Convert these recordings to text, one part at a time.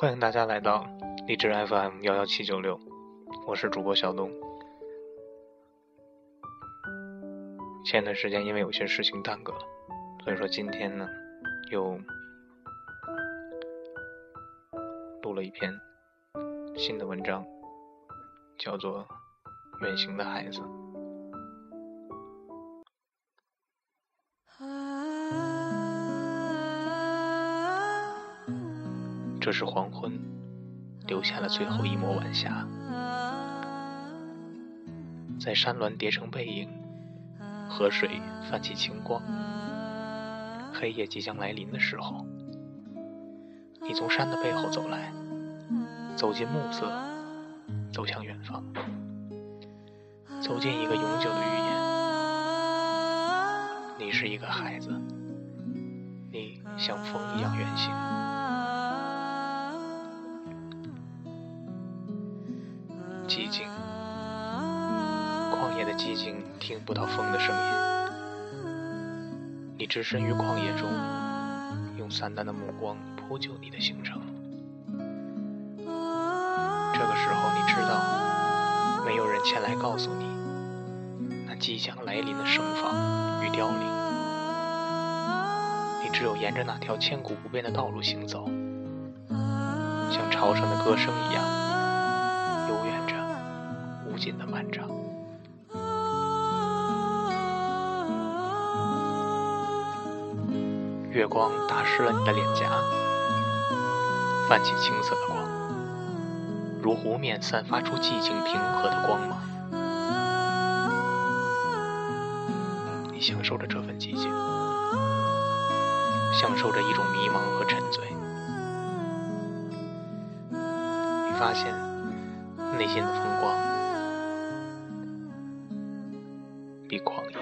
欢迎大家来到荔枝 FM 幺幺七九六，我是主播小东。前段时间因为有些事情耽搁了，所以说今天呢又录了一篇新的文章，叫做《远行的孩子》。这是黄昏，留下了最后一抹晚霞，在山峦叠成背影，河水泛起清光。黑夜即将来临的时候，你从山的背后走来，走进暮色，走向远方，走进一个永久的预言。你是一个孩子，你像风一样远行。寂静，旷野的寂静，听不到风的声音。你置身于旷野中，用散淡的目光铺就你的行程。这个时候，你知道，没有人前来告诉你，那即将来临的盛放与凋零。你只有沿着那条千古不变的道路行走，像潮声的歌声一样。的漫长，月光打湿了你的脸颊，泛起青色的光，如湖面散发出寂静平和的光芒。你享受着这份寂静，享受着一种迷茫和沉醉。你发现内心的风光。比旷野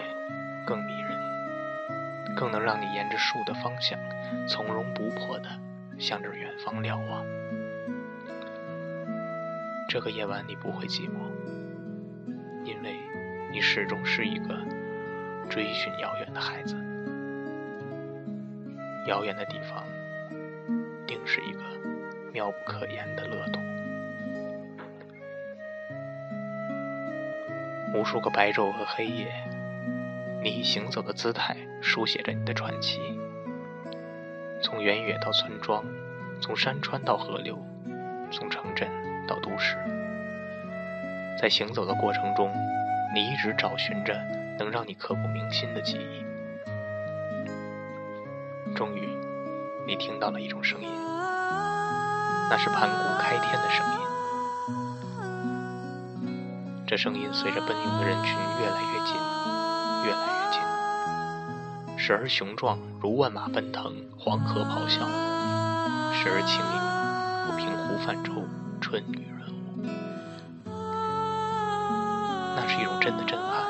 更迷人，更能让你沿着树的方向，从容不迫地向着远方瞭望。这个夜晚你不会寂寞，因为你始终是一个追寻遥远的孩子。遥远的地方，定是一个妙不可言的乐土。无数个白昼和黑夜，你以行走的姿态书写着你的传奇。从原野到村庄，从山川到河流，从城镇到都市，在行走的过程中，你一直找寻着能让你刻骨铭心的记忆。终于，你听到了一种声音，那是盘古开天的声音。声音随着奔涌的人群越来越近，越来越近，时而雄壮如万马奔腾，黄河咆哮；时而轻盈如平湖泛舟，春雨润物。那是一种真的震撼，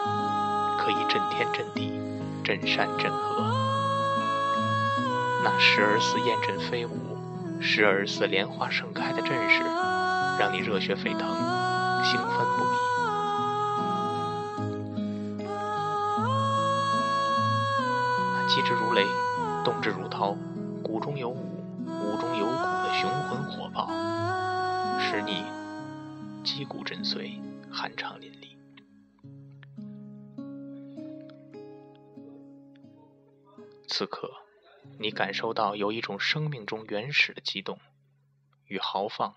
可以震天震地，震山震河。那时而似雁阵飞舞，时而似莲花盛开的阵势，让你热血沸腾，兴奋不已。击之如雷，动之如涛，骨中有舞，舞中有骨的雄浑火爆，使你击鼓震髓，酣畅淋漓。此刻，你感受到有一种生命中原始的激动与豪放，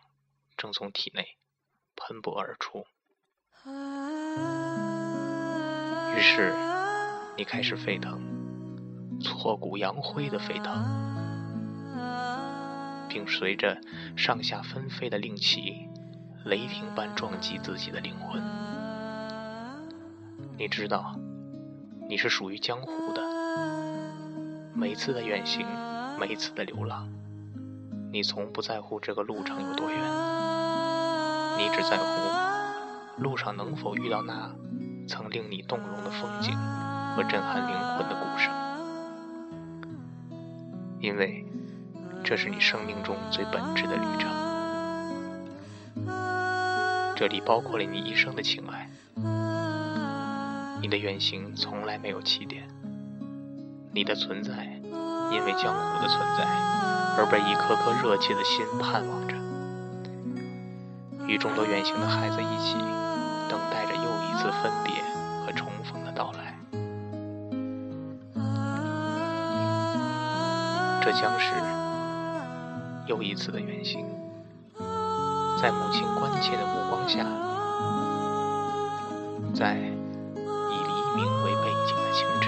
正从体内喷薄而出。于是，你开始沸腾。挫骨扬灰的沸腾，并随着上下纷飞的令旗，雷霆般撞击自己的灵魂。你知道，你是属于江湖的。每次的远行，每次的流浪，你从不在乎这个路程有多远，你只在乎路上能否遇到那曾令你动容的风景和震撼灵魂的鼓声。因为这是你生命中最本质的旅程，这里包括了你一生的情爱。你的远行从来没有起点，你的存在因为江湖的存在而被一颗颗热切的心盼望着。与众多远行的孩子一起，等待着又一次分别将是又一次的远行，在母亲关切的目光下，在以黎明为背景的情。